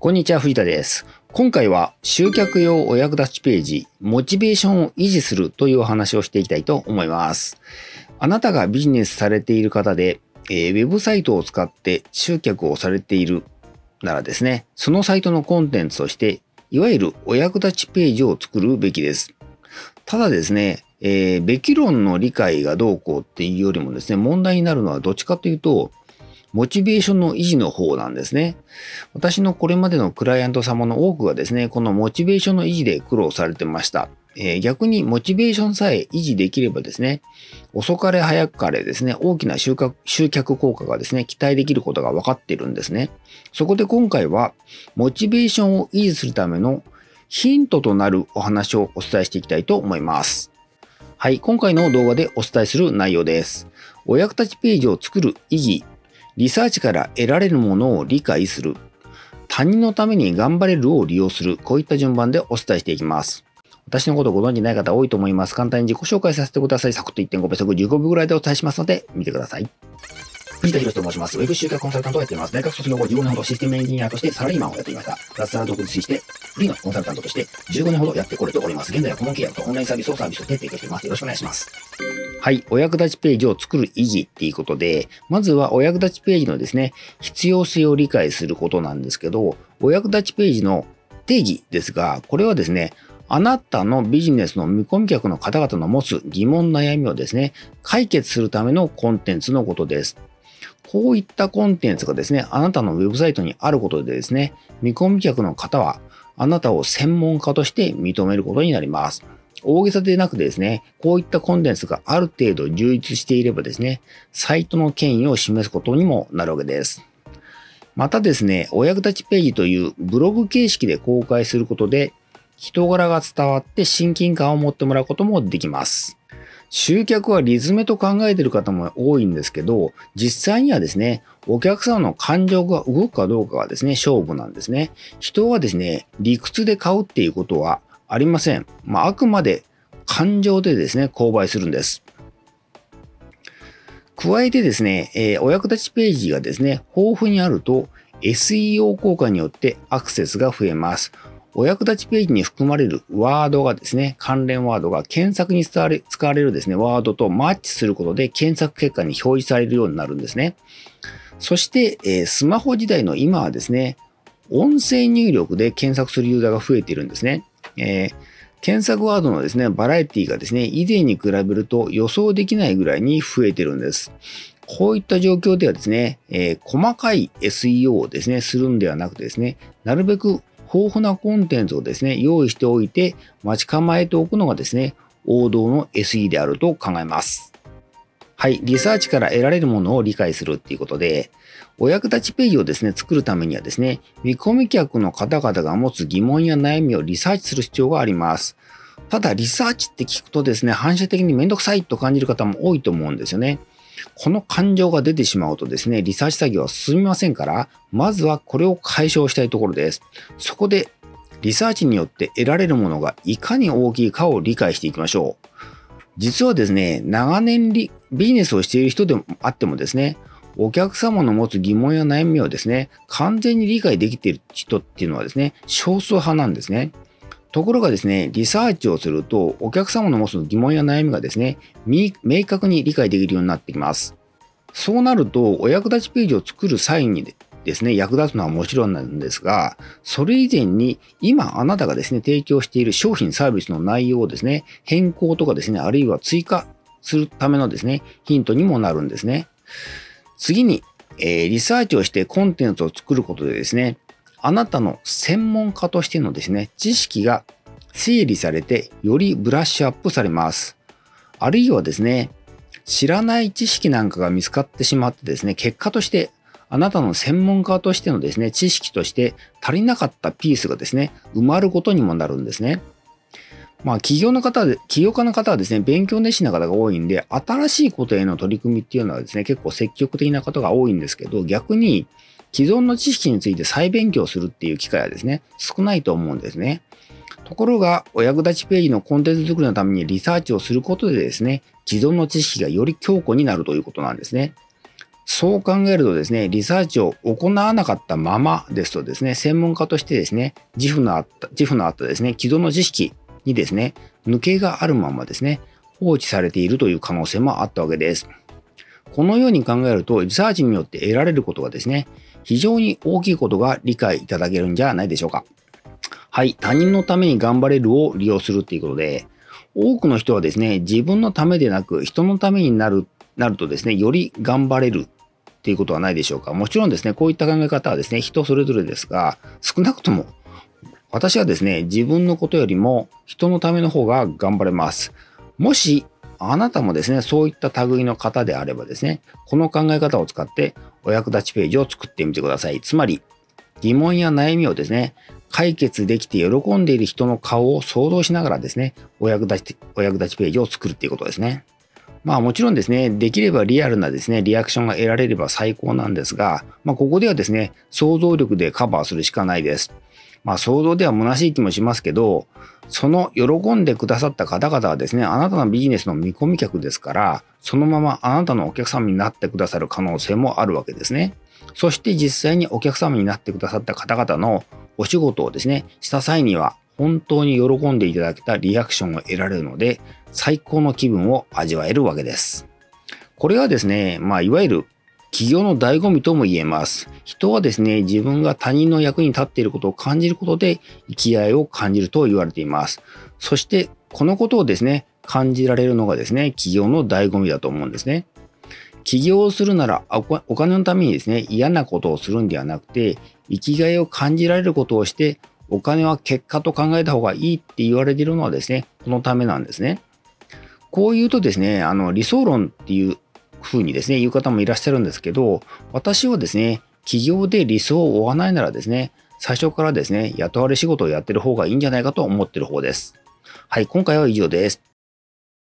こんにちは、藤田です。今回は集客用お役立ちページ、モチベーションを維持するというお話をしていきたいと思います。あなたがビジネスされている方で、えー、ウェブサイトを使って集客をされているならですね、そのサイトのコンテンツとして、いわゆるお役立ちページを作るべきです。ただですね、えー、べき論の理解がどうこうっていうよりもですね、問題になるのはどっちかというと、モチベーションの維持の方なんですね。私のこれまでのクライアント様の多くがですね、このモチベーションの維持で苦労されてました。えー、逆にモチベーションさえ維持できればですね、遅かれ早かれですね、大きな集客集客効果がですね、期待できることが分かっているんですね。そこで今回は、モチベーションを維持するためのヒントとなるお話をお伝えしていきたいと思います。はい、今回の動画でお伝えする内容です。お役立ちページを作る意義リサーチから得られるものを理解する。他人のために頑張れるを利用する。こういった順番でお伝えしていきます。私のことご存じない方多いと思います。簡単に自己紹介させてください。サクッと1.5倍速15秒ぐらいでお伝えしますので、見てください。藤田博と申します。ウェブ集客コンサルタントをやっています。大学卒業後15年ほどシステムエンジニアとしてサラリーマンをやっていました。脱サラ独立して、フリーのコンサルタントとして15年ほどやってこれております。現在は顧問契約とオンラインサービスをサービスとして提供しています。よろしくお願いします。はい。お役立ちページを作る意義っていうことで、まずはお役立ちページのですね、必要性を理解することなんですけど、お役立ちページの定義ですが、これはですね、あなたのビジネスの見込み客の方々の持つ疑問悩みをですね、解決するためのコンテンツのことです。こういったコンテンツがですね、あなたのウェブサイトにあることでですね、見込み客の方は、あなたを専門家として認めることになります。大げさでなくてですね、こういったコンテンツがある程度充実していればですね、サイトの権威を示すことにもなるわけです。またですね、お役立ちページというブログ形式で公開することで、人柄が伝わって親近感を持ってもらうこともできます。集客はリズムと考えている方も多いんですけど、実際にはですね、お客様の感情が動くかどうかがですね、勝負なんですね。人はですね、理屈で買うっていうことはありません。まあ、あくまで感情でですね、購買するんです。加えてですね、えー、お役立ちページがですね、豊富にあると SEO 効果によってアクセスが増えます。お役立ちページに含まれるワードがですね、関連ワードが検索に使われ使われるですね、ワードとマッチすることで検索結果に表示されるようになるんですね。そして、えー、スマホ時代の今はですね、音声入力で検索するユーザーが増えているんですね。えー、検索ワードのですね、バラエティがですね、以前に比べると予想できないぐらいに増えてるんです。こういった状況ではですね、えー、細かい SEO をですね、するんではなくてですね、なるべく豊富なコンテンツをですね、用意しておいて待ち構えておくのがですね、王道の SE であると考えます。はい、リサーチから得られるものを理解するっていうことで、お役立ちページをですね、作るためにはですね、見込み客の方々が持つ疑問や悩みをリサーチする必要があります。ただ、リサーチって聞くとですね、反射的にめんどくさいと感じる方も多いと思うんですよね。この感情が出てしまうとですね、リサーチ作業は進みませんから、まずはこれを解消したいところです。そこで、リサーチによって得られるものがいかに大きいかを理解していきましょう。実はですね、長年ビジネスをしている人でもあってもですね、お客様の持つ疑問や悩みをですね、完全に理解できている人っていうのはですね、少数派なんですね。ところがですね、リサーチをすると、お客様の持つ疑問や悩みがですね、明確に理解できるようになってきます。そうなると、お役立ちページを作る際にですね、役立つのはもちろんなんですが、それ以前に今あなたがですね、提供している商品サービスの内容をですね、変更とかですね、あるいは追加するためのですね、ヒントにもなるんですね。次に、えー、リサーチをしてコンテンツを作ることでですね、あなたの専門家としてのですね、知識が整理されてよりブラッシュアップされます。あるいはですね、知らない知識なんかが見つかってしまってですね、結果としてあなたの専門家としてのですね、知識として足りなかったピースがですね、埋まることにもなるんですね。まあ、企業の方で、起業家の方はですね、勉強熱心な方が多いんで、新しいことへの取り組みっていうのはですね、結構積極的な方が多いんですけど、逆に、既存の知識について再勉強するっていう機会はですね、少ないと思うんですね。ところが、お役立ちページのコンテンツ作りのためにリサーチをすることでですね、既存の知識がより強固になるということなんですね。そう考えるとですね、リサーチを行わなかったままですとですね、専門家としてですね、自負のあった、自負のあったですね、既存の知識にですね、抜けがあるままですね、放置されているという可能性もあったわけです。このように考えると、リサーチによって得られることがですね、非常に大きいことが理解いただけるんじゃないでしょうか。はい、他人のために頑張れるを利用するっていうことで、多くの人はですね、自分のためでなく人のためになる、なるとですね、より頑張れるっていうことはないでしょうか。もちろんですね、こういった考え方はですね、人それぞれですが、少なくとも私はですね、自分のことよりも人のための方が頑張れます。もしあなたもですね、そういった類の方であればですね、この考え方を使ってお役立ちページを作ってみてください。つまり、疑問や悩みをですね、解決できて喜んでいる人の顔を想像しながらですね、お役立ち、お役立ちページを作るっていうことですね。まあもちろんですね、できればリアルなですね、リアクションが得られれば最高なんですが、まあここではですね、想像力でカバーするしかないです。まあ想像では虚しい気もしますけど、その喜んでくださった方々はですね、あなたのビジネスの見込み客ですから、そのままあなたのお客様になってくださる可能性もあるわけですね。そして実際にお客様になってくださった方々のお仕事をですね、した際には本当に喜んでいただけたリアクションを得られるので、最高の気分を味わえるわけです。これはですね、まあ、いわゆる企業の醍醐味とも言えます。人はですね、自分が他人の役に立っていることを感じることで生きがいを感じると言われています。そして、このことをですね、感じられるのがですね、企業の醍醐味だと思うんですね。起業をするならお金のためにですね、嫌なことをするんではなくて、生きがいを感じられることをして、お金は結果と考えた方がいいって言われているのはですね、このためなんですね。こう言うとですね、あの理想論っていうふうにですね、言う方もいらっしゃるんですけど、私はですね、企業で理想を追わないならですね、最初からですね、雇われ仕事をやってる方がいいんじゃないかと思ってる方です。はい、今回は以上です。